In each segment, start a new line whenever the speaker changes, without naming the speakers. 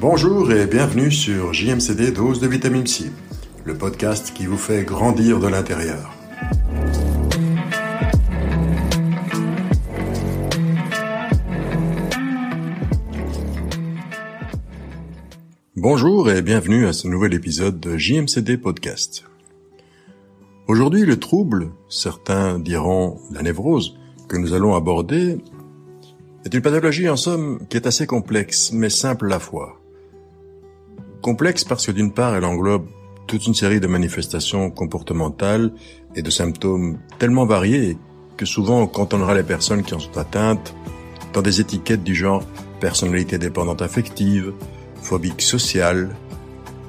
Bonjour et bienvenue sur JMCD Dose de Vitamine C, le podcast qui vous fait grandir de l'intérieur. Bonjour et bienvenue à ce nouvel épisode de JMCD Podcast. Aujourd'hui, le trouble, certains diront la névrose, que nous allons aborder, est une pathologie en somme qui est assez complexe, mais simple à la fois. Complexe parce que d'une part, elle englobe toute une série de manifestations comportementales et de symptômes tellement variés que souvent on cantonnera les personnes qui en sont atteintes dans des étiquettes du genre personnalité dépendante affective, phobique sociale,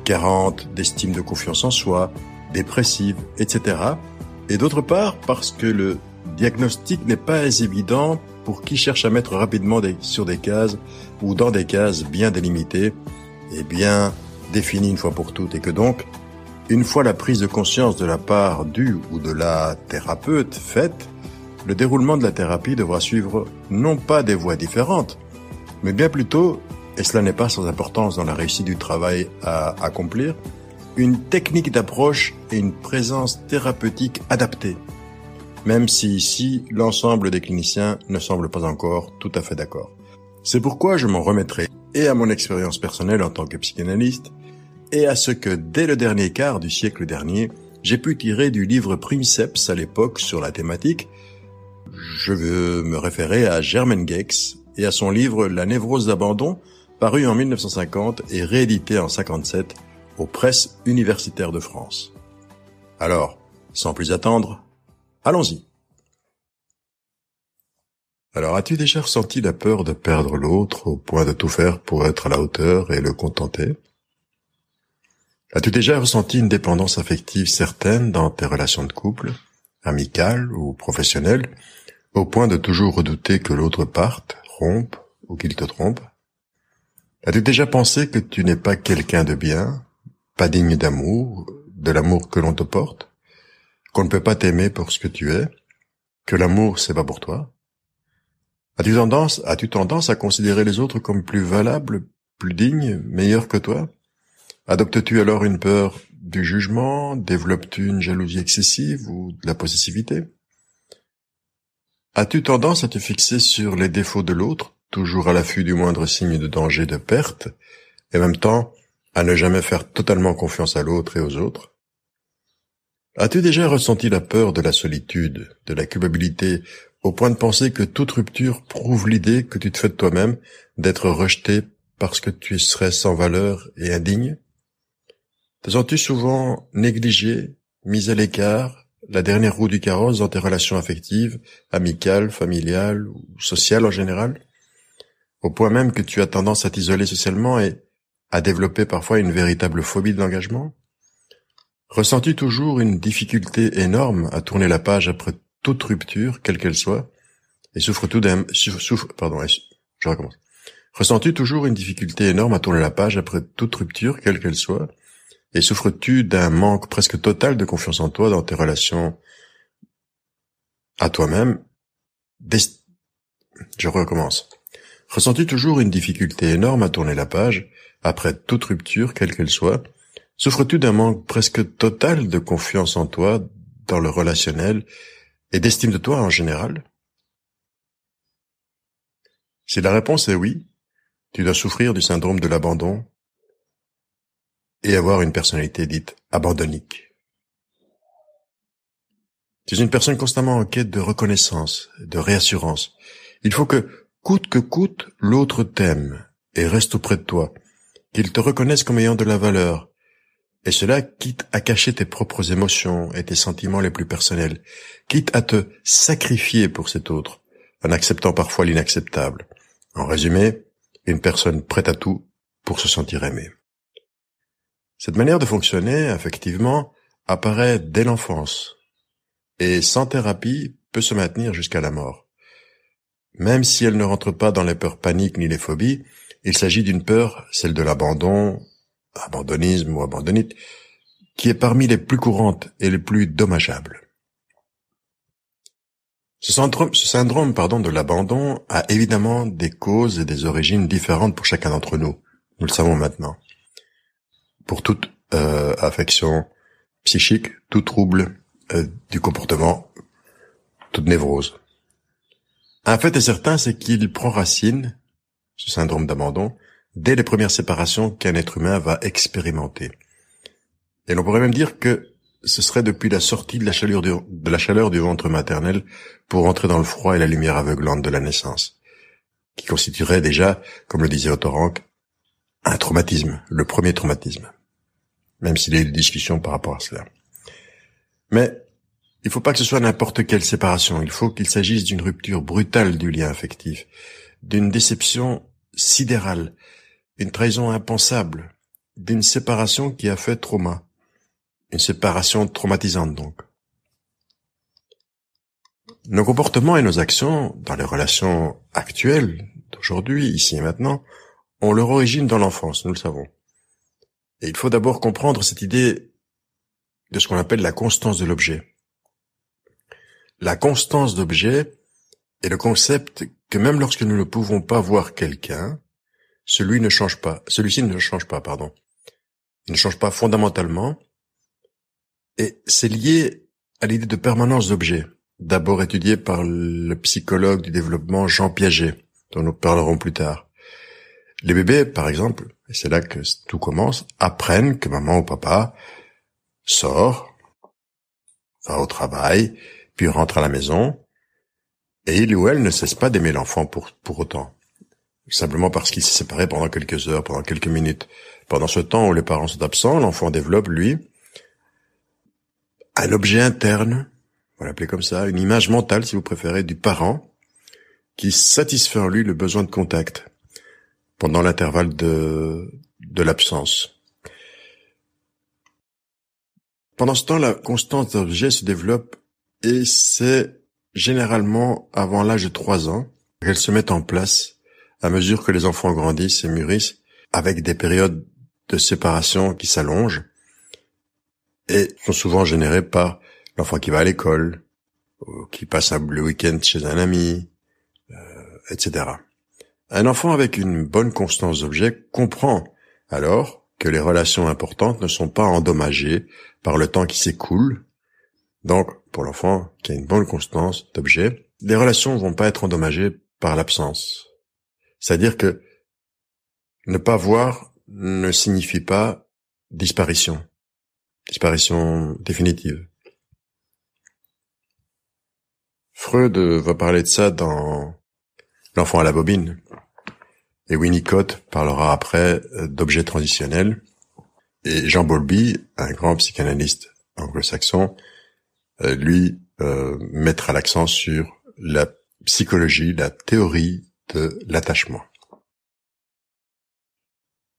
carente d'estime de confiance en soi, dépressive, etc. Et d'autre part parce que le diagnostic n'est pas évident pour qui cherche à mettre rapidement sur des cases ou dans des cases bien délimitées et bien défini une fois pour toutes et que donc, une fois la prise de conscience de la part du ou de la thérapeute faite, le déroulement de la thérapie devra suivre non pas des voies différentes, mais bien plutôt, et cela n'est pas sans importance dans la réussite du travail à accomplir, une technique d'approche et une présence thérapeutique adaptée, même si ici l'ensemble des cliniciens ne semble pas encore tout à fait d'accord. C'est pourquoi je m'en remettrai et à mon expérience personnelle en tant que psychanalyste, et à ce que dès le dernier quart du siècle dernier, j'ai pu tirer du livre Princeps à l'époque sur la thématique. Je veux me référer à Germaine Gex et à son livre La névrose d'abandon, paru en 1950 et réédité en 57 aux presses universitaires de France. Alors, sans plus attendre, allons-y. Alors, as-tu déjà ressenti la peur de perdre l'autre au point de tout faire pour être à la hauteur et le contenter? As-tu déjà ressenti une dépendance affective certaine dans tes relations de couple, amicales ou professionnelles, au point de toujours redouter que l'autre parte, rompe ou qu'il te trompe? As-tu déjà pensé que tu n'es pas quelqu'un de bien, pas digne d'amour, de l'amour que l'on te porte, qu'on ne peut pas t'aimer pour ce que tu es, que l'amour c'est pas pour toi? As-tu tendance, as-tu tendance à considérer les autres comme plus valables, plus dignes, meilleurs que toi? Adoptes-tu alors une peur du jugement? Développes-tu une jalousie excessive ou de la possessivité? As-tu tendance à te fixer sur les défauts de l'autre, toujours à l'affût du moindre signe de danger de perte, et en même temps à ne jamais faire totalement confiance à l'autre et aux autres? As-tu déjà ressenti la peur de la solitude, de la culpabilité, au point de penser que toute rupture prouve l'idée que tu te fais de toi-même d'être rejeté parce que tu serais sans valeur et indigne. Te sens-tu souvent négligé, mis à l'écart, la dernière roue du carrosse dans tes relations affectives, amicales, familiales ou sociales en général Au point même que tu as tendance à t'isoler socialement et à développer parfois une véritable phobie de l'engagement? Ressens-tu toujours une difficulté énorme à tourner la page après toute rupture, quelle qu'elle soit Et souffres-tu d'un... Souffre, pardon, je recommence. Ressens-tu toujours une difficulté énorme à tourner la page après toute rupture, quelle qu'elle soit et souffres-tu d'un manque presque total de confiance en toi dans tes relations à toi-même? Je recommence. Ressens-tu toujours une difficulté énorme à tourner la page après toute rupture, quelle qu'elle soit? Souffres-tu d'un manque presque total de confiance en toi dans le relationnel et d'estime de toi en général? Si la réponse est oui, tu dois souffrir du syndrome de l'abandon et avoir une personnalité dite abandonnique. Tu es une personne constamment en quête de reconnaissance, de réassurance. Il faut que, coûte que coûte, l'autre t'aime et reste auprès de toi, qu'il te reconnaisse comme ayant de la valeur, et cela quitte à cacher tes propres émotions et tes sentiments les plus personnels, quitte à te sacrifier pour cet autre, en acceptant parfois l'inacceptable. En résumé, une personne prête à tout pour se sentir aimée. Cette manière de fonctionner, effectivement, apparaît dès l'enfance et sans thérapie peut se maintenir jusqu'à la mort. Même si elle ne rentre pas dans les peurs paniques ni les phobies, il s'agit d'une peur, celle de l'abandon, abandonnisme ou abandonnite, qui est parmi les plus courantes et les plus dommageables. Ce syndrome, pardon, de l'abandon a évidemment des causes et des origines différentes pour chacun d'entre nous Nous le savons maintenant. Pour toute euh, affection psychique, tout trouble euh, du comportement, toute névrose. Un fait est certain, c'est qu'il prend racine, ce syndrome d'abandon, dès les premières séparations qu'un être humain va expérimenter. Et l'on pourrait même dire que ce serait depuis la sortie de la chaleur du, ventre maternel pour entrer dans le froid et la lumière aveuglante de la naissance, qui constituerait déjà, comme le disait Autorank, un traumatisme, le premier traumatisme, même s'il y a eu des discussions par rapport à cela. Mais il ne faut pas que ce soit n'importe quelle séparation, il faut qu'il s'agisse d'une rupture brutale du lien affectif, d'une déception sidérale, une trahison impensable, d'une séparation qui a fait trauma, une séparation traumatisante donc. Nos comportements et nos actions dans les relations actuelles, d'aujourd'hui, ici et maintenant, ont leur origine dans l'enfance, nous le savons. Et il faut d'abord comprendre cette idée de ce qu'on appelle la constance de l'objet. La constance d'objet est le concept que même lorsque nous ne pouvons pas voir quelqu'un, celui ne change pas, celui-ci ne change pas, pardon. Il ne change pas fondamentalement, et c'est lié à l'idée de permanence d'objet, d'abord étudiée par le psychologue du développement Jean Piaget, dont nous parlerons plus tard. Les bébés, par exemple, et c'est là que tout commence, apprennent que maman ou papa sort, va au travail, puis rentre à la maison, et il ou elle ne cesse pas d'aimer l'enfant pour, pour autant. Simplement parce qu'il s'est séparé pendant quelques heures, pendant quelques minutes. Pendant ce temps où les parents sont absents, l'enfant développe, lui, un objet interne, on va l'appeler comme ça, une image mentale, si vous préférez, du parent, qui satisfait en lui le besoin de contact pendant l'intervalle de, de l'absence. Pendant ce temps, la constance d'objet se développe et c'est généralement avant l'âge de trois ans qu'elle se met en place à mesure que les enfants grandissent et mûrissent avec des périodes de séparation qui s'allongent et sont souvent générés par l'enfant qui va à l'école, qui passe le week-end chez un ami, euh, etc. Un enfant avec une bonne constance d'objet comprend alors que les relations importantes ne sont pas endommagées par le temps qui s'écoule. Donc, pour l'enfant qui a une bonne constance d'objet, les relations vont pas être endommagées par l'absence. C'est-à-dire que ne pas voir ne signifie pas disparition disparition définitive. Freud va parler de ça dans L'enfant à la bobine. Et Winnicott parlera après d'objets transitionnels. Et Jean Bowlby, un grand psychanalyste anglo-saxon, euh, lui euh, mettra l'accent sur la psychologie, la théorie de l'attachement.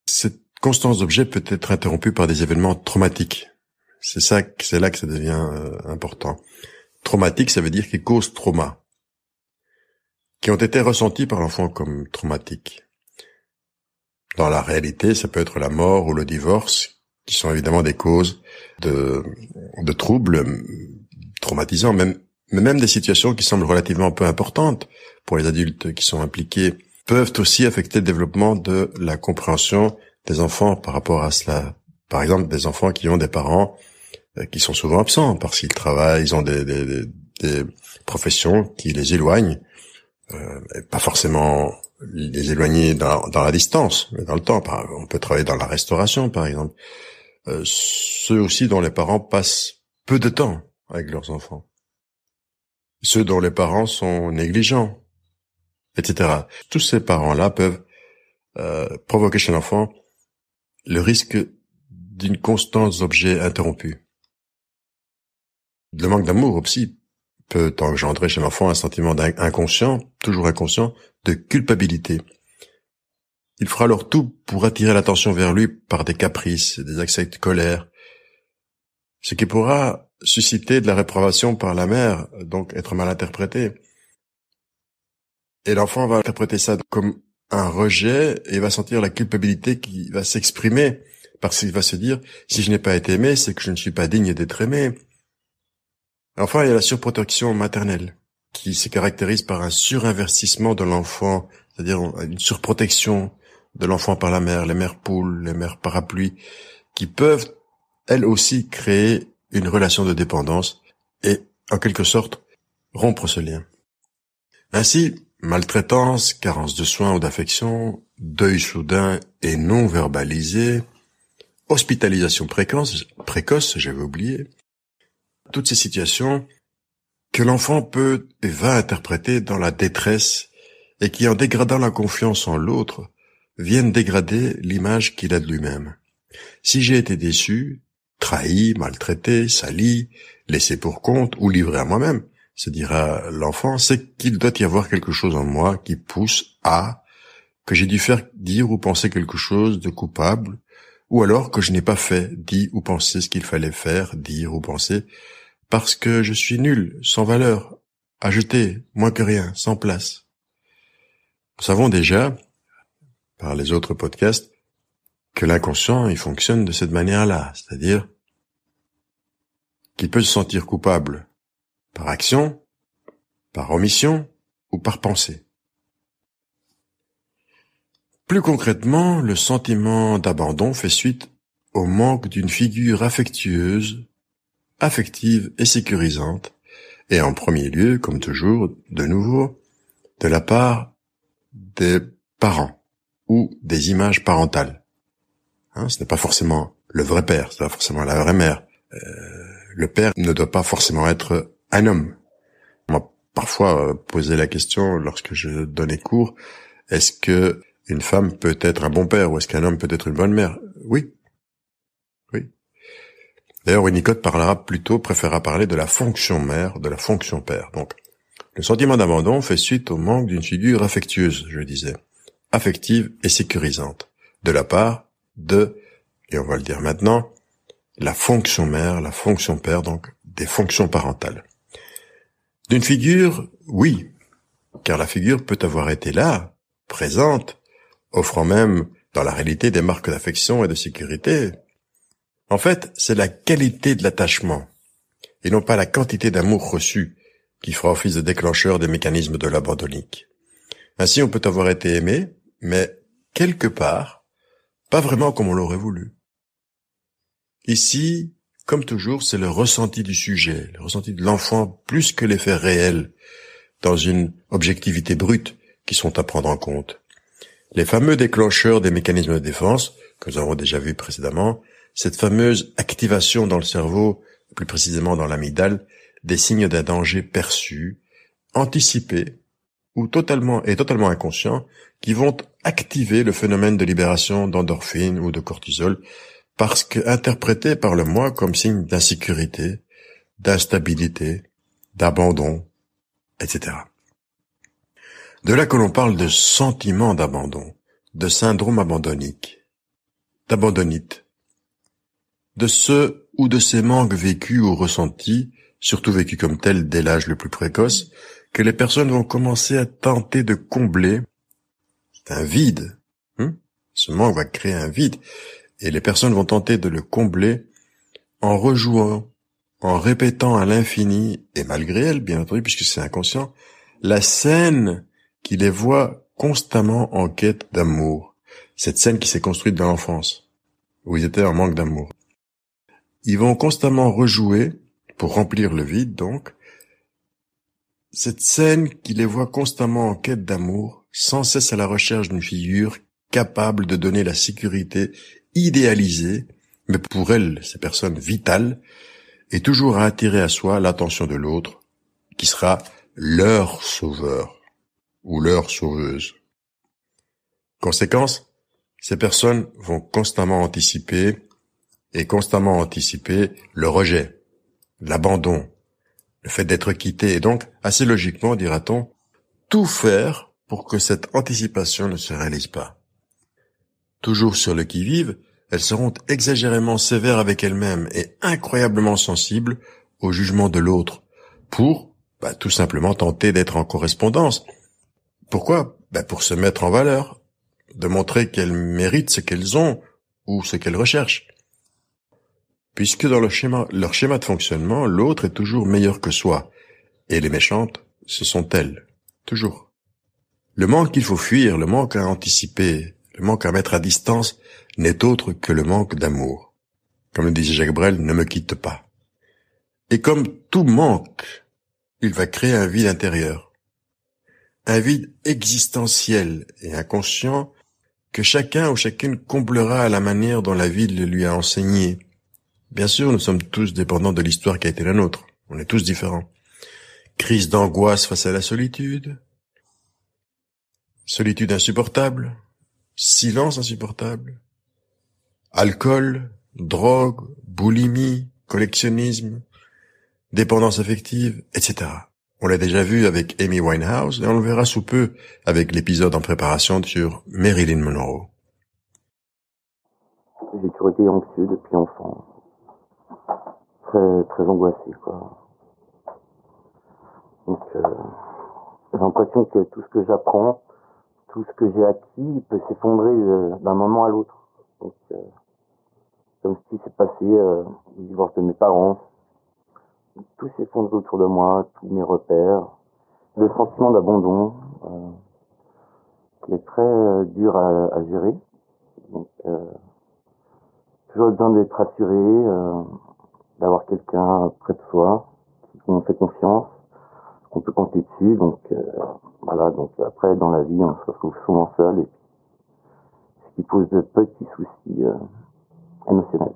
Cette constance d'objet peut être interrompue par des événements traumatiques c'est ça, c'est là que ça devient euh, important. Traumatique, ça veut dire qu'il cause trauma, qui ont été ressentis par l'enfant comme traumatiques. Dans la réalité, ça peut être la mort ou le divorce, qui sont évidemment des causes de, de troubles traumatisants, même, mais même des situations qui semblent relativement peu importantes pour les adultes qui sont impliqués, peuvent aussi affecter le développement de la compréhension des enfants par rapport à cela. Par exemple, des enfants qui ont des parents euh, qui sont souvent absents parce qu'ils travaillent, ils ont des, des, des professions qui les éloignent, euh, pas forcément les éloigner dans, dans, la distance, mais dans le temps. On peut travailler dans la restauration, par exemple. Euh, ceux aussi dont les parents passent peu de temps avec leurs enfants. Ceux dont les parents sont négligents, etc. Tous ces parents-là peuvent euh, provoquer chez l'enfant le risque d'une constance d'objets interrompus. Le manque d'amour aussi peut engendrer chez l'enfant un sentiment inconscient, toujours inconscient, de culpabilité. Il fera alors tout pour attirer l'attention vers lui par des caprices, des accès de colère, ce qui pourra susciter de la réprobation par la mère, donc être mal interprété. Et l'enfant va interpréter ça comme un rejet et va sentir la culpabilité qui va s'exprimer parce qu'il va se dire si je n'ai pas été aimé, c'est que je ne suis pas digne d'être aimé. Enfin, il y a la surprotection maternelle, qui se caractérise par un surinvestissement de l'enfant, c'est-à-dire une surprotection de l'enfant par la mère, les mères poules, les mères parapluies, qui peuvent elles aussi créer une relation de dépendance et, en quelque sorte, rompre ce lien. Ainsi, maltraitance, carence de soins ou d'affection, deuil soudain et non verbalisé, hospitalisation précoce, j'avais oublié, toutes ces situations que l'enfant peut et va interpréter dans la détresse et qui, en dégradant la confiance en l'autre, viennent dégrader l'image qu'il a de lui-même. Si j'ai été déçu, trahi, maltraité, sali, laissé pour compte ou livré à moi-même, se dira l'enfant, c'est qu'il doit y avoir quelque chose en moi qui pousse à que j'ai dû faire dire ou penser quelque chose de coupable, ou alors que je n'ai pas fait, dit ou pensé ce qu'il fallait faire, dire ou penser, parce que je suis nul, sans valeur, à jeter, moins que rien, sans place. Nous savons déjà, par les autres podcasts, que l'inconscient, il fonctionne de cette manière-là, c'est-à-dire qu'il peut se sentir coupable par action, par omission ou par pensée. Plus concrètement, le sentiment d'abandon fait suite au manque d'une figure affectueuse, affective et sécurisante, et en premier lieu, comme toujours, de nouveau, de la part des parents ou des images parentales. Hein, ce n'est pas forcément le vrai père, ce n'est pas forcément la vraie mère. Euh, le père ne doit pas forcément être un homme. On m'a parfois euh, posé la question lorsque je donnais cours, est-ce que une femme peut être un bon père ou est-ce qu'un homme peut être une bonne mère? Oui. Oui. D'ailleurs, Winnicott parlera plutôt, préférera parler de la fonction mère, de la fonction père. Donc, le sentiment d'abandon fait suite au manque d'une figure affectueuse, je disais, affective et sécurisante, de la part de, et on va le dire maintenant, la fonction mère, la fonction père, donc des fonctions parentales. D'une figure, oui, car la figure peut avoir été là, présente, offrant même dans la réalité des marques d'affection et de sécurité. En fait, c'est la qualité de l'attachement, et non pas la quantité d'amour reçu, qui fera office de déclencheur des mécanismes de l'abandonique. Ainsi, on peut avoir été aimé, mais quelque part, pas vraiment comme on l'aurait voulu. Ici, comme toujours, c'est le ressenti du sujet, le ressenti de l'enfant plus que les faits réels, dans une objectivité brute qui sont à prendre en compte. Les fameux déclencheurs des mécanismes de défense, que nous avons déjà vus précédemment, cette fameuse activation dans le cerveau, plus précisément dans l'amygdale, des signes d'un danger perçu, anticipé, ou totalement et totalement inconscient, qui vont activer le phénomène de libération d'endorphines ou de cortisol, parce que interprété par le moi comme signe d'insécurité, d'instabilité, d'abandon, etc. De là que l'on parle de sentiment d'abandon, de syndrome abandonique, d'abandonite, de ce ou de ces manques vécus ou ressentis, surtout vécus comme tels dès l'âge le plus précoce, que les personnes vont commencer à tenter de combler. C'est un vide. Hein ce manque va créer un vide et les personnes vont tenter de le combler en rejouant, en répétant à l'infini, et malgré elles, bien entendu, puisque c'est inconscient, la scène qui les voit constamment en quête d'amour. Cette scène qui s'est construite dans l'enfance, où ils étaient en manque d'amour. Ils vont constamment rejouer, pour remplir le vide donc, cette scène qui les voit constamment en quête d'amour, sans cesse à la recherche d'une figure capable de donner la sécurité idéalisée, mais pour elles, ces personnes vitales, et toujours à attirer à soi l'attention de l'autre, qui sera leur sauveur ou leur sauveuse. Conséquence, ces personnes vont constamment anticiper et constamment anticiper le rejet, l'abandon, le fait d'être quitté et donc, assez logiquement, dira-t-on, tout faire pour que cette anticipation ne se réalise pas. Toujours sur le qui-vive, elles seront exagérément sévères avec elles-mêmes et incroyablement sensibles au jugement de l'autre, pour bah, tout simplement tenter d'être en correspondance. Pourquoi? Bah, Pour se mettre en valeur, de montrer qu'elles méritent ce qu'elles ont ou ce qu'elles recherchent. Puisque dans leur schéma, de fonctionnement, l'autre est toujours meilleur que soi, et les méchantes, ce sont elles, toujours. Le manque qu'il faut fuir, le manque à anticiper, Le manque à mettre à distance n'est autre que le manque d'amour. Comme le disait Jacques Brel, ne me quitte pas. Et comme tout manque, il va créer un vide intérieur. Un vide existentiel et inconscient que chacun ou chacune comblera à la manière dont la vie le lui a enseigné. Bien sûr, nous sommes tous dépendants de l'histoire qui a été la nôtre. On est tous différents. Crise d'angoisse face à la solitude. Solitude insupportable. Silence insupportable. Alcool, drogue, boulimie, collectionnisme, dépendance affective, etc. On l'a déjà vu avec Amy Winehouse et on le verra sous peu avec l'épisode en préparation sur Marilyn Monroe.
J'ai toujours été anxieux depuis enfant. Très, très angoissé, quoi. Donc, euh, j'ai l'impression que tout ce que j'apprends, tout ce que j'ai acquis peut s'effondrer euh, d'un moment à l'autre. Donc, euh, comme ce qui s'est passé, le divorce de mes parents, tout s'effondre autour de moi, tous mes repères, le sentiment d'abandon qui est très dur à, gérer. Toujours besoin d'être assuré, d'avoir quelqu'un près de soi, nous fait confiance, qu'on peut compter dessus. Donc voilà. Donc après, dans la vie, on se retrouve souvent seul, et ce qui pose de petits soucis émotionnels.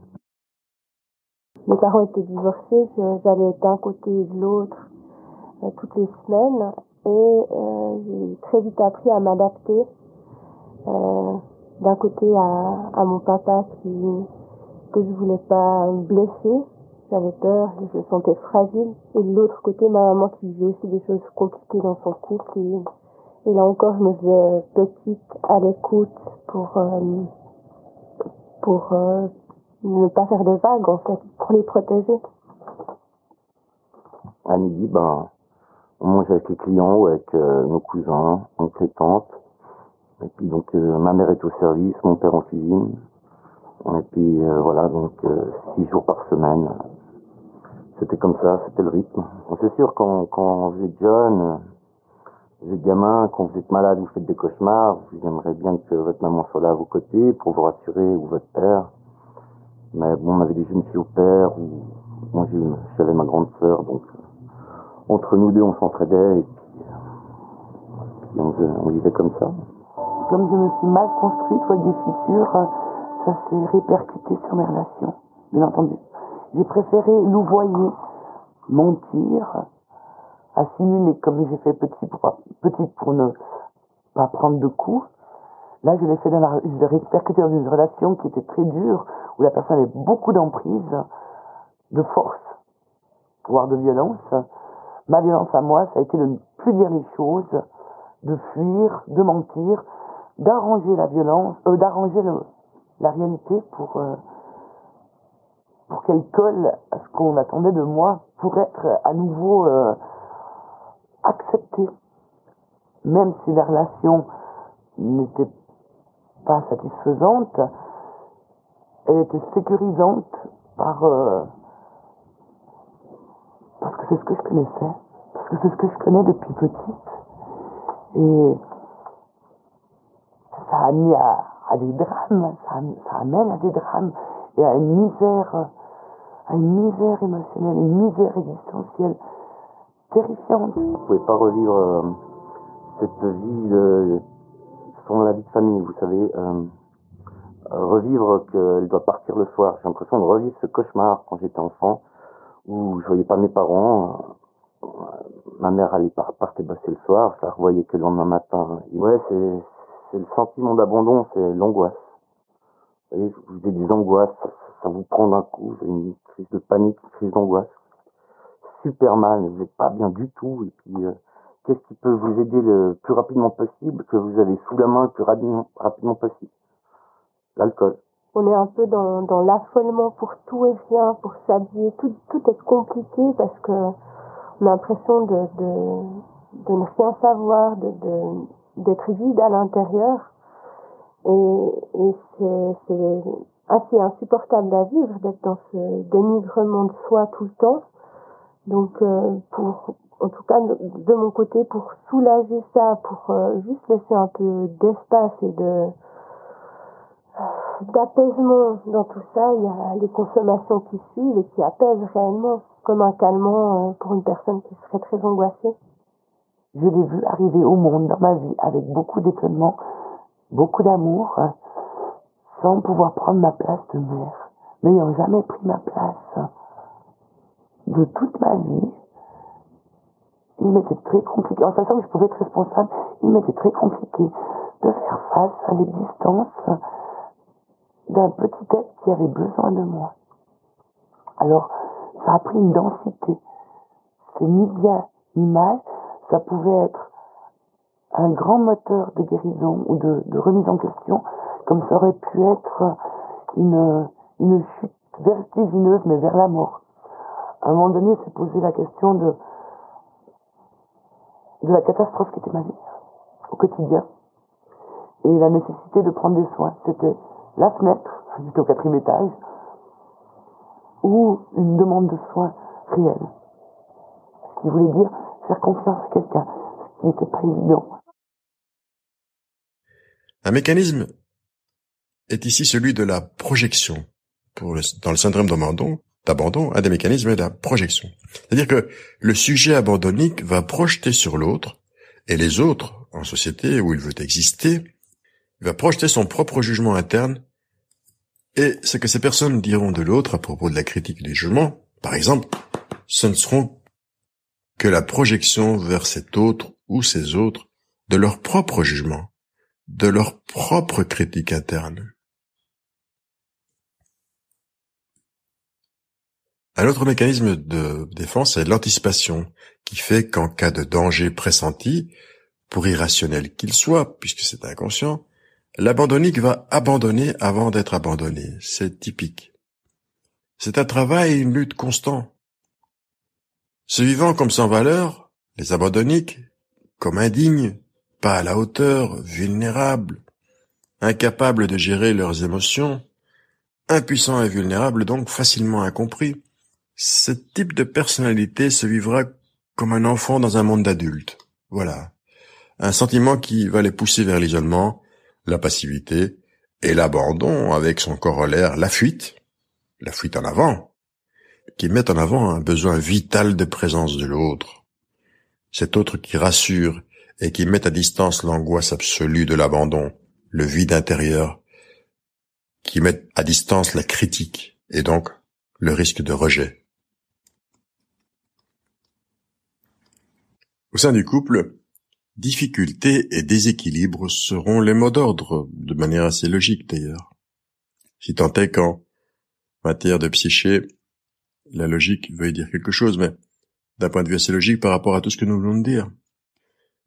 Mes parents étaient divorcés, j'allais d'un côté et de l'autre euh, toutes les semaines et euh, j'ai très vite appris à m'adapter euh, d'un côté à, à, mon papa qui que je voulais pas blesser, j'avais peur, je me sentais fragile et de l'autre côté ma maman qui vivait aussi des choses compliquées dans son couple et, là encore je me faisais petite à l'écoute pour euh, pour euh, ne pas faire de vagues en fait, pour les protéger.
À midi, ben, on mange avec les clients ou avec euh, nos cousins, oncles et tantes. Et puis donc euh, ma mère est au service, mon père en cuisine. Et puis euh, voilà, donc euh, six jours par semaine. C'était comme ça, c'était le rythme. Bon, c'est sûr quand, vous êtes jeune, vous êtes gamin, quand vous êtes malade, vous faites des cauchemars, vous aimeriez bien que votre maman soit là à vos côtés pour vous rassurer ou votre père. Mais bon, on avait des jeunes filles au père, ou moi j'avais ma grande sœur, donc entre nous deux on s'entraidait et puis, puis on, on, vivait comme ça.
Comme je me suis mal construite, avec des fissures, ça s'est répercuté sur mes relations, bien entendu. J'ai préféré louvoyer, mentir, assimiler comme j'ai fait petite pour ne pas prendre de coups. Là, je l'ai fait dans répercuté dans une relation qui était très dure, où la personne avait beaucoup d'emprise, de force, voire de violence. Ma violence à moi, ça a été de ne plus dire les choses, de fuir, de mentir, d'arranger la violence, euh, d'arranger la réalité pour euh, pour qu'elle colle à ce qu'on attendait de moi, pour être à nouveau euh, acceptée, même si la relation n'était pas satisfaisante, elle était sécurisante par euh, parce que c'est ce que je connaissais, parce que c'est ce que je connais depuis petite. Et ça a mis à, à des drames, ça, ça, amène à des drames et à une misère, à une misère émotionnelle, une misère existentielle terrifiante.
Vous pouvez pas revivre euh, cette vie de, sans la vie de famille, vous savez. Euh, revivre qu'elle doit partir le soir. J'ai l'impression de revivre ce cauchemar quand j'étais enfant, où je voyais pas mes parents. Euh, ma mère allait partait bosser le soir, je la revoyais que le lendemain matin. Et ouais, c'est le sentiment d'abandon, c'est l'angoisse. Vous voyez, vous avez des angoisses, ça, vous prend d'un coup, vous avez une crise de panique, une crise d'angoisse. Super mal, vous n'êtes pas bien du tout. Et puis, euh, qu'est-ce qui peut vous aider le plus rapidement possible, que vous avez sous la main le plus rapidement, rapidement possible? L'alcool.
On est un peu dans, dans l'affolement pour tout et rien, pour s'habiller. Tout, tout est compliqué parce que on a l'impression de, de, de ne rien savoir, de, de d'être vide à l'intérieur et, c'est assez insupportable à vivre d'être dans ce dénigrement de soi tout le temps. Donc euh, pour en tout cas de mon côté pour soulager ça, pour euh, juste laisser un peu d'espace et de d'apaisement dans tout ça. Il y a les consommations qui suivent et qui apaisent réellement, comme un calmant euh, pour une personne qui serait très angoissée.
Je l'ai vu arriver au monde dans ma vie avec beaucoup d'étonnement, beaucoup d'amour, euh, sans pouvoir prendre ma place de mère, n'ayant jamais pris ma place de toute ma vie. Il m'était très compliqué, en sachant que je pouvais être responsable, il m'était très compliqué de faire face à l'existence d'un petit être qui avait besoin de moi. Alors, ça a pris une densité. C'est ni bien ni mal, ça pouvait être un grand moteur de guérison ou de, remise en question, comme ça aurait pu être une, une chute vertigineuse, mais vers la mort. À un moment donné, s'est posé la question de, de la catastrophe qui était ma vie, au quotidien, et la nécessité de prendre des soins. C'était la fenêtre, j'étais au quatrième étage, ou une demande de soins réelle. Ce qui voulait dire faire confiance à quelqu'un, ce qui n'était pas évident.
Un mécanisme est ici celui de la projection. Dans le syndrome d'abandon, un des mécanismes est la projection. C'est-à-dire que le sujet abandonnique va projeter sur l'autre, et les autres, en société où il veut exister, va projeter son propre jugement interne et ce que ces personnes diront de l'autre à propos de la critique des jugements, par exemple, ce ne seront que la projection vers cet autre ou ces autres de leur propre jugement, de leur propre critique interne. Un autre mécanisme de défense est l'anticipation, qui fait qu'en cas de danger pressenti, pour irrationnel qu'il soit, puisque c'est inconscient, L'abandonnique va abandonner avant d'être abandonné. C'est typique. C'est un travail et une lutte constant. Se vivant comme sans valeur, les abandonniques, comme indignes, pas à la hauteur, vulnérables, incapables de gérer leurs émotions, impuissants et vulnérables donc facilement incompris, ce type de personnalité se vivra comme un enfant dans un monde d'adultes. Voilà. Un sentiment qui va les pousser vers l'isolement, la passivité et l'abandon avec son corollaire la fuite, la fuite en avant, qui met en avant un besoin vital de présence de l'autre. Cet autre qui rassure et qui met à distance l'angoisse absolue de l'abandon, le vide intérieur, qui met à distance la critique et donc le risque de rejet. Au sein du couple, Difficulté et déséquilibre seront les mots d'ordre, de manière assez logique d'ailleurs. Si tant est qu'en matière de psyché, la logique veuille dire quelque chose, mais d'un point de vue assez logique par rapport à tout ce que nous voulons dire.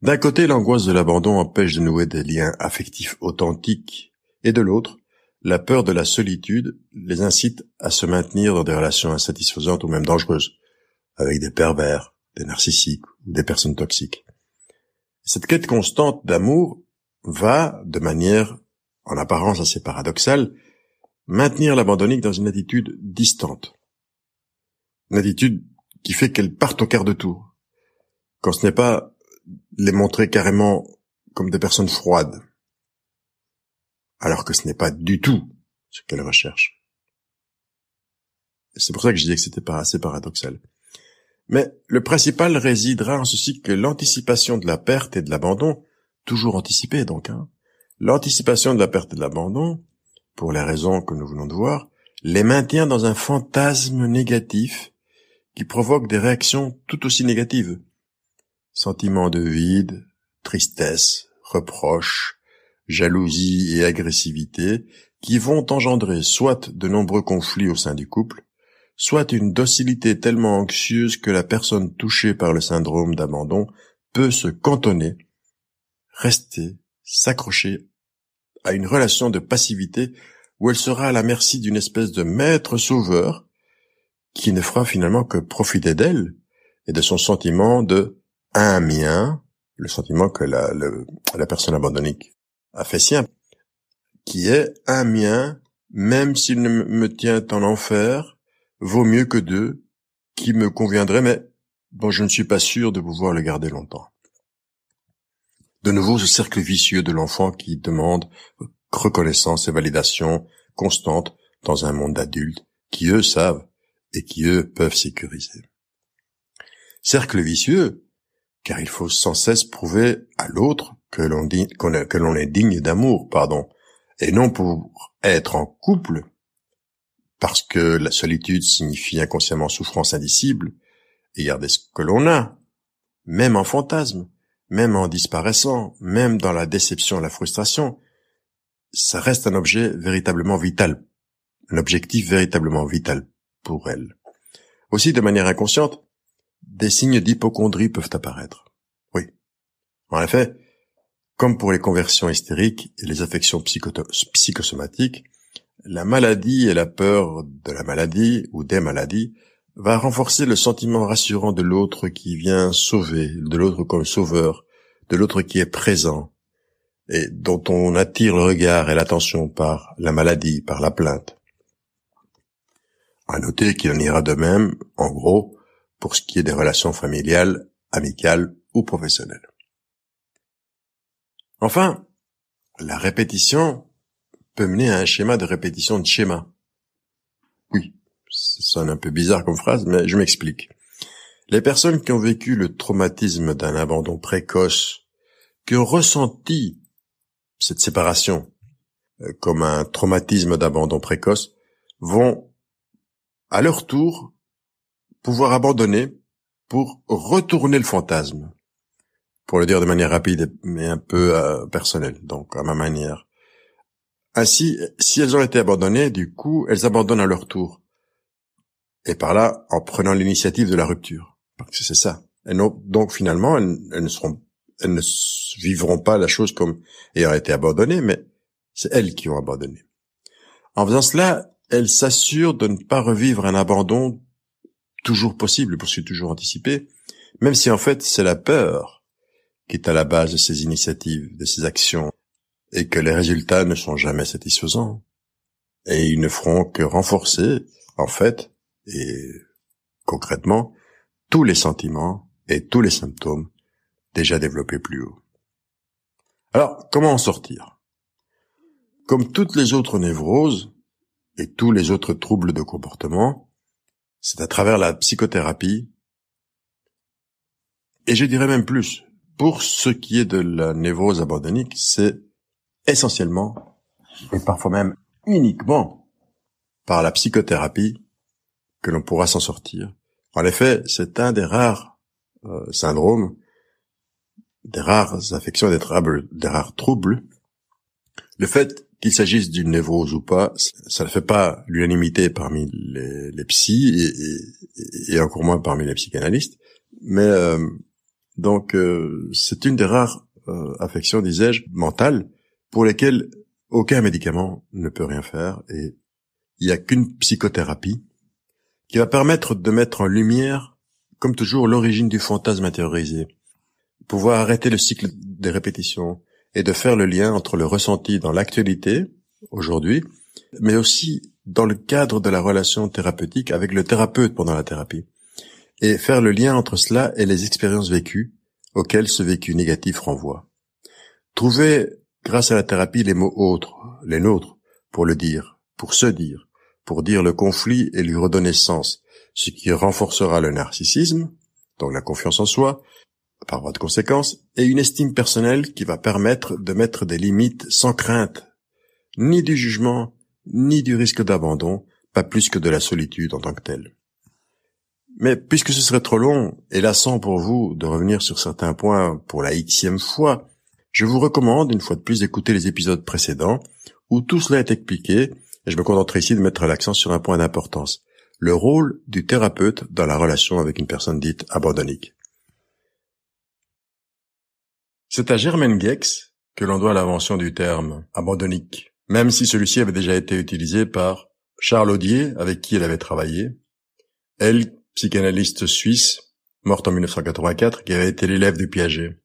D'un côté, l'angoisse de l'abandon empêche de nouer des liens affectifs authentiques, et de l'autre, la peur de la solitude les incite à se maintenir dans des relations insatisfaisantes ou même dangereuses, avec des pervers, des narcissiques ou des personnes toxiques. Cette quête constante d'amour va, de manière en apparence assez paradoxale, maintenir l'abandonnique dans une attitude distante. Une attitude qui fait qu'elle parte au quart de tour. Quand ce n'est pas les montrer carrément comme des personnes froides. Alors que ce n'est pas du tout ce qu'elle recherche. C'est pour ça que je disais que c'était pas assez paradoxal. Mais le principal résidera en ceci que l'anticipation de la perte et de l'abandon, toujours anticipée donc, hein, l'anticipation de la perte et de l'abandon, pour les raisons que nous venons de voir, les maintient dans un fantasme négatif qui provoque des réactions tout aussi négatives. Sentiments de vide, tristesse, reproches, jalousie et agressivité qui vont engendrer soit de nombreux conflits au sein du couple, soit une docilité tellement anxieuse que la personne touchée par le syndrome d'abandon peut se cantonner, rester, s'accrocher à une relation de passivité où elle sera à la merci d'une espèce de maître sauveur qui ne fera finalement que profiter d'elle et de son sentiment de un mien, le sentiment que la, personne abandonnique a fait sien, qui est un mien, même s'il me tient en enfer, vaut mieux que deux, qui me conviendraient, mais dont je ne suis pas sûr de pouvoir le garder longtemps. De nouveau, ce cercle vicieux de l'enfant qui demande reconnaissance et validation constante dans un monde d'adultes qui eux savent et qui eux peuvent sécuriser. Cercle vicieux, car il faut sans cesse prouver à l'autre que l'on est digne d'amour, pardon, et non pour être en couple, parce que la solitude signifie inconsciemment souffrance indicible, et garder ce que l'on a, même en fantasme, même en disparaissant, même dans la déception la frustration, ça reste un objet véritablement vital, un objectif véritablement vital pour elle. Aussi, de manière inconsciente, des signes d'hypochondrie peuvent apparaître. Oui. En effet, comme pour les conversions hystériques et les affections psychosomatiques, la maladie et la peur de la maladie ou des maladies va renforcer le sentiment rassurant de l'autre qui vient sauver, de l'autre comme sauveur, de l'autre qui est présent, et dont on attire le regard et l'attention par la maladie, par la plainte. À noter qu'il en ira de même, en gros, pour ce qui est des relations familiales, amicales ou professionnelles. Enfin, la répétition peut mener à un schéma de répétition de schéma. Oui, ça sonne un peu bizarre comme phrase, mais je m'explique. Les personnes qui ont vécu le traumatisme d'un abandon précoce, qui ont ressenti cette séparation euh, comme un traumatisme d'abandon précoce, vont à leur tour pouvoir abandonner pour retourner le fantasme. Pour le dire de manière rapide mais un peu euh, personnelle, donc à ma manière. Ainsi, si elles ont été abandonnées, du coup, elles abandonnent à leur tour. Et par là, en prenant l'initiative de la rupture. Parce que c'est ça. Donc finalement, elles, ne elles ne vivront pas la chose comme ayant été abandonnées, mais c'est elles qui ont abandonné. En faisant cela, elles s'assurent de ne pas revivre un abandon toujours possible, pour ce toujours anticipé, même si en fait c'est la peur qui est à la base de ces initiatives, de ces actions, et que les résultats ne sont jamais satisfaisants. Et ils ne feront que renforcer, en fait, et concrètement, tous les sentiments et tous les symptômes déjà développés plus haut. Alors, comment en sortir? Comme toutes les autres névroses et tous les autres troubles de comportement, c'est à travers la psychothérapie, et je dirais même plus, pour ce qui est de la névrose abandonnique, c'est essentiellement, et parfois même uniquement, par la psychothérapie que l'on pourra s'en sortir. En effet, c'est un des rares euh, syndromes, des rares affections, des rares troubles. Le fait qu'il s'agisse d'une névrose ou pas, ça ne fait pas l'unanimité parmi les, les psys et, encore moins parmi les psychanalystes. Mais euh, donc euh, c'est une des rares euh, affections, disais-je, mentales pour lesquelles aucun médicament ne peut rien faire et il n'y a qu'une psychothérapie qui va permettre de mettre en lumière, comme toujours, l'origine du fantasme intériorisé, pouvoir arrêter le cycle des répétitions, et de faire le lien entre le ressenti dans l'actualité, aujourd'hui, mais aussi dans le cadre de la relation thérapeutique avec le thérapeute pendant la thérapie. Et faire le lien entre cela et les expériences vécues auxquelles ce vécu négatif renvoie. Trouver, grâce à la thérapie, les mots autres, les nôtres, pour le dire, pour se dire, pour dire le conflit et lui redonner sens, ce qui renforcera le narcissisme, donc la confiance en soi, par voie de conséquence, et une estime personnelle qui va permettre de mettre des limites sans crainte, ni du jugement, ni du risque d'abandon, pas plus que de la solitude en tant que telle. Mais puisque ce serait trop long et lassant pour vous de revenir sur certains points pour la xème fois, je vous recommande une fois de plus d'écouter les épisodes précédents où tout cela est expliqué et je me contenterai ici de mettre l'accent sur un point d'importance, le rôle du thérapeute dans la relation avec une personne dite abandonnique. C'est à Germaine Gex que l'on doit l'invention du terme abandonnique, même si celui-ci avait déjà été utilisé par Charles Audier, avec qui elle avait travaillé, elle, psychanalyste suisse, morte en 1984, qui avait été l'élève du Piaget.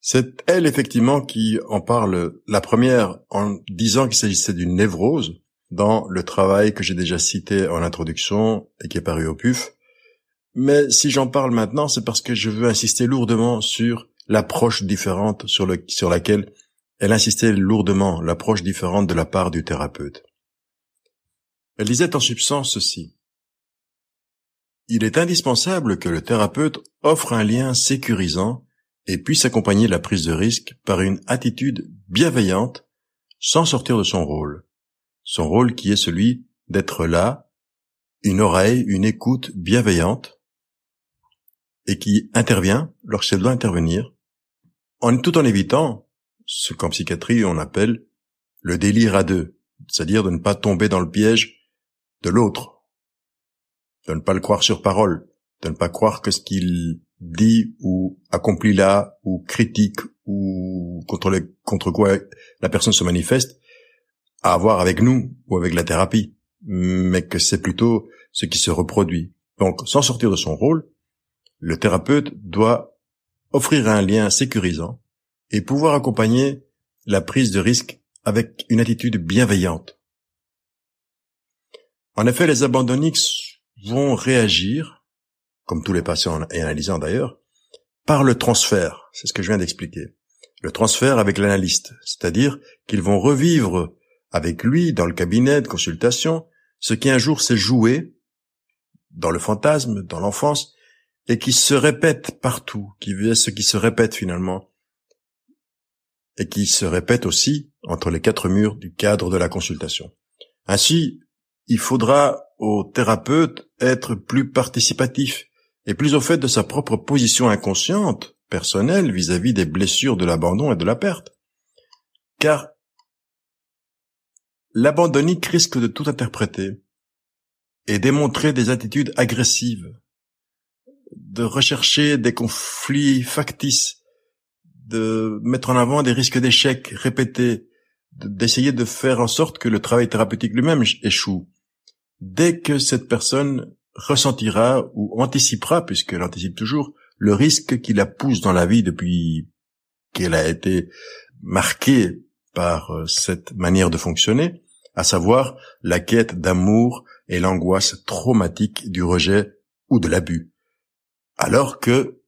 C'est elle, effectivement, qui en parle la première en disant qu'il s'agissait d'une névrose dans le travail que j'ai déjà cité en introduction et qui est paru au PUF. Mais si j'en parle maintenant, c'est parce que je veux insister lourdement sur l'approche différente sur, le, sur laquelle elle insistait lourdement, l'approche différente de la part du thérapeute. Elle disait en substance ceci. Il est indispensable que le thérapeute offre un lien sécurisant et puisse accompagner la prise de risque par une attitude bienveillante sans sortir de son rôle. Son rôle qui est celui d'être là, une oreille, une écoute bienveillante et qui intervient lorsqu'elle doit intervenir, en, tout en évitant ce qu'en psychiatrie on appelle le délire à deux, c'est-à-dire de ne pas tomber dans le piège de l'autre, de ne pas le croire sur parole, de ne pas croire que ce qu'il dit ou accomplit là, ou critique, ou contre, contre quoi la personne se manifeste, à voir avec nous ou avec la thérapie, mais que c'est plutôt ce qui se reproduit. Donc, sans sortir de son rôle, le thérapeute doit offrir un lien sécurisant et pouvoir accompagner la prise de risque avec une attitude bienveillante. En effet, les abandonniques vont réagir, comme tous les patients et analysants d'ailleurs, par le transfert. C'est ce que je viens d'expliquer. Le transfert avec l'analyste, c'est-à-dire qu'ils vont revivre avec lui dans le cabinet de consultation ce qui un jour s'est joué dans le fantasme, dans l'enfance, et qui se répète partout, qui est ce qui se répète finalement, et qui se répète aussi entre les quatre murs du cadre de la consultation. Ainsi, il faudra au thérapeute être plus participatif et plus au fait de sa propre position inconsciente, personnelle, vis-à-vis des blessures de l'abandon et de la perte. Car l'abandonnique risque de tout interpréter et démontrer des attitudes agressives, de rechercher des conflits factices, de mettre en avant des risques d'échec répétés, d'essayer de faire en sorte que le travail thérapeutique lui-même échoue. Dès que cette personne ressentira ou anticipera, puisqu'elle anticipe toujours, le risque qui la pousse dans la vie depuis qu'elle a été marquée par euh, cette manière de fonctionner, à savoir la quête d'amour et l'angoisse traumatique du rejet ou de l'abus. Alors que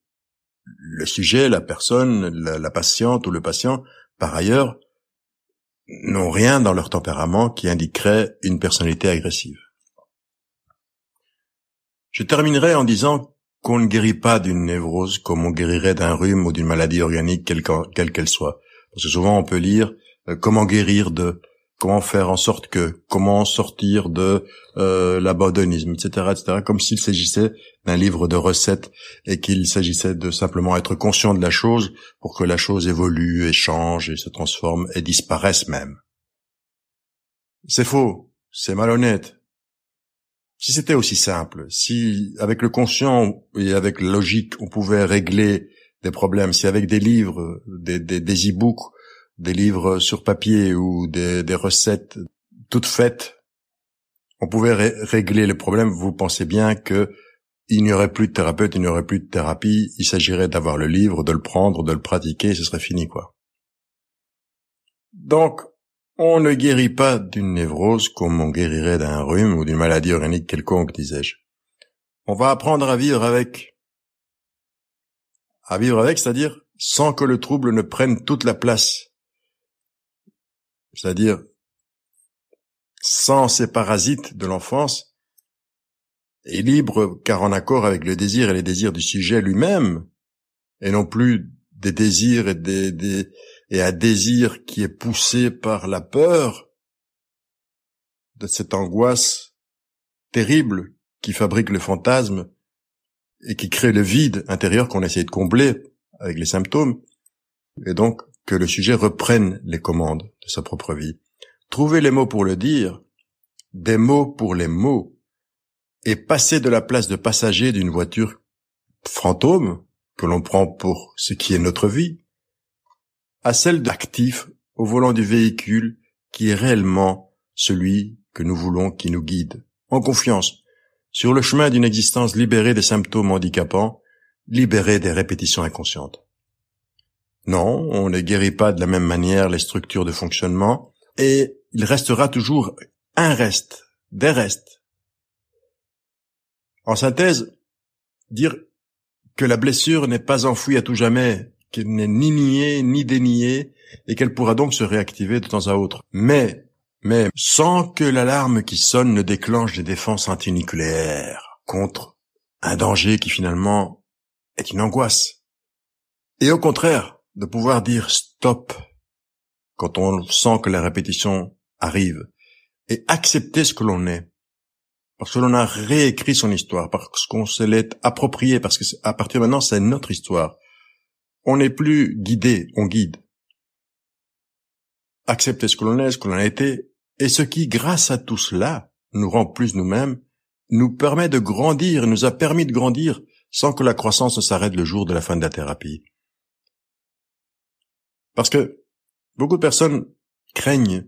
le sujet, la personne, la, patiente ou le patient, par ailleurs, n'ont rien dans leur tempérament qui indiquerait une personnalité agressive. Je terminerai en disant qu'on ne guérit pas d'une névrose comme on guérirait d'un rhume ou d'une maladie organique quelle qu'elle soit. Parce que souvent on peut lire euh, comment guérir de comment faire en sorte que, comment sortir de euh, l'abandonnisme, etc., etc., comme s'il s'agissait d'un livre de recettes et qu'il s'agissait de simplement être conscient de la chose pour que la chose évolue et change et se transforme et disparaisse même. C'est faux, c'est malhonnête. Si c'était aussi simple, si avec le conscient et avec la logique on pouvait régler des problèmes, si avec des livres, des, des, des e-books des livres sur papier ou des, recettes toutes faites, on pouvait régler le problème. Vous pensez bien que il n'y aurait plus de thérapeute, il n'y aurait plus de thérapie. Il s'agirait d'avoir le livre, de le prendre, de le pratiquer, et ce serait fini, quoi. Donc, on ne guérit pas d'une névrose comme on guérirait d'un rhume ou d'une maladie organique quelconque, disais-je. On va apprendre à vivre avec. À vivre avec, c'est-à-dire sans que le trouble ne prenne toute la place c'est-à-dire sans ces parasites de l'enfance, et libre car en accord avec le désir et les désirs du sujet lui-même, et non plus des désirs et, des, et un désir qui est poussé par la peur de cette angoisse terrible qui fabrique le fantasme et qui crée le vide intérieur qu'on essaie de combler avec les symptômes. Et donc, que le sujet reprenne les commandes de sa propre vie. Trouver les mots pour le dire, des mots pour les mots, et passer de la place de passager d'une voiture fantôme, que l'on prend pour ce qui est notre vie, à celle d'actif au volant du véhicule qui est réellement celui que nous voulons qui nous guide, en confiance, sur le chemin d'une existence libérée des symptômes handicapants, libérée des répétitions inconscientes. Non, on ne guérit pas de la même manière les structures de fonctionnement, et il restera toujours un reste, des restes. En synthèse, dire que la blessure n'est pas enfouie à tout jamais, qu'elle n'est ni niée ni déniée, et qu'elle pourra donc se réactiver de temps à autre. Mais mais sans que l'alarme qui sonne ne déclenche des défenses antinucléaires contre un danger qui finalement est une angoisse. Et au contraire, de pouvoir dire stop quand on sent que la répétition arrive et accepter ce que l'on est. Parce que l'on a réécrit son histoire, parce qu'on se l'est approprié, parce que à partir de maintenant, c'est notre histoire. On n'est plus guidé, on guide. Accepter ce que l'on est, ce que l'on a été, et ce qui, grâce à tout cela, nous rend plus nous-mêmes, nous permet de grandir, nous a permis de grandir sans que la croissance ne s'arrête le jour de la fin de la thérapie. Parce que beaucoup de personnes craignent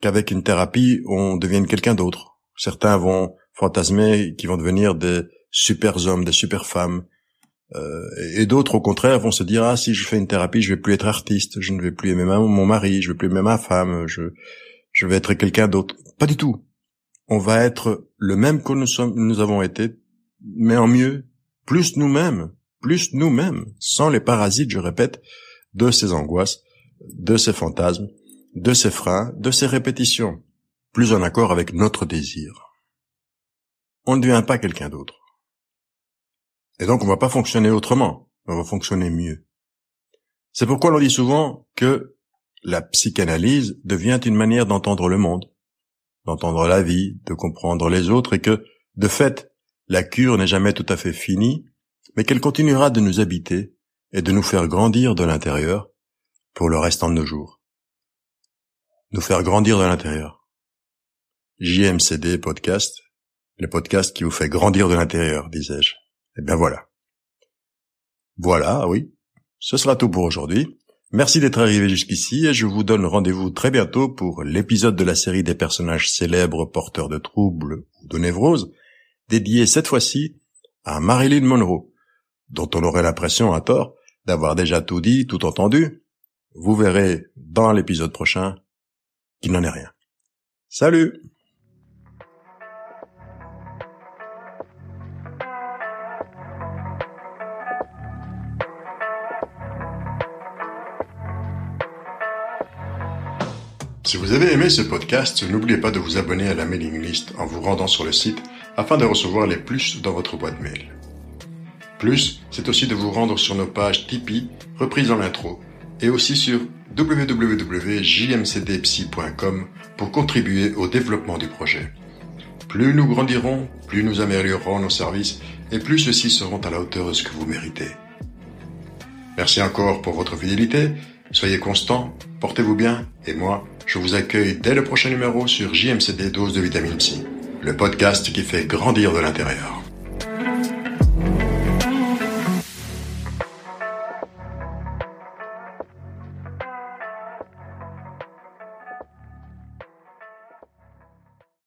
qu'avec une thérapie, on devienne quelqu'un d'autre. Certains vont fantasmer qu'ils vont devenir des super hommes, des super femmes, euh, et d'autres, au contraire, vont se dire ah si je fais une thérapie, je vais plus être artiste, je ne vais plus aimer mon mari, je vais plus aimer ma femme, je je vais être quelqu'un d'autre. Pas du tout. On va être le même que nous sommes, nous avons été, mais en mieux, plus nous-mêmes, plus nous-mêmes, sans les parasites, je répète, de ces angoisses, de ces fantasmes, de ces freins, de ces répétitions, plus en accord avec notre désir. On ne devient pas quelqu'un d'autre. Et donc on va pas fonctionner autrement, on va fonctionner mieux. C'est pourquoi l'on dit souvent que la psychanalyse devient une manière d'entendre le monde, d'entendre la vie, de comprendre les autres et que, de fait, la cure n'est jamais tout à fait finie, mais qu'elle continuera de nous habiter et de nous faire grandir de l'intérieur pour le restant de nos jours. Nous faire grandir de l'intérieur. JMCD podcast, le podcast qui vous fait grandir de l'intérieur, disais-je. Eh bien voilà. Voilà, oui. Ce sera tout pour aujourd'hui. Merci d'être arrivé jusqu'ici et je vous donne rendez-vous très bientôt pour l'épisode de la série des personnages célèbres porteurs de troubles ou de névroses, dédié cette fois-ci à Marilyn Monroe, dont on aurait l'impression à tort d'avoir déjà tout dit, tout entendu. Vous verrez dans l'épisode prochain qu'il n'en est rien. Salut Si vous avez aimé ce podcast, n'oubliez pas de vous abonner à la mailing list en vous rendant sur le site afin de recevoir les plus dans votre boîte mail. Plus, c'est aussi de vous rendre sur nos pages Tipeee, reprises dans l'intro, et aussi sur www.jmcdpsy.com pour contribuer au développement du projet. Plus nous grandirons, plus nous améliorerons nos services et plus ceux-ci seront à la hauteur de ce que vous méritez. Merci encore pour votre fidélité, soyez constants, portez-vous bien et moi, je vous accueille dès le prochain numéro sur JMCD Dose de Vitamine C, le podcast qui fait grandir de l'intérieur.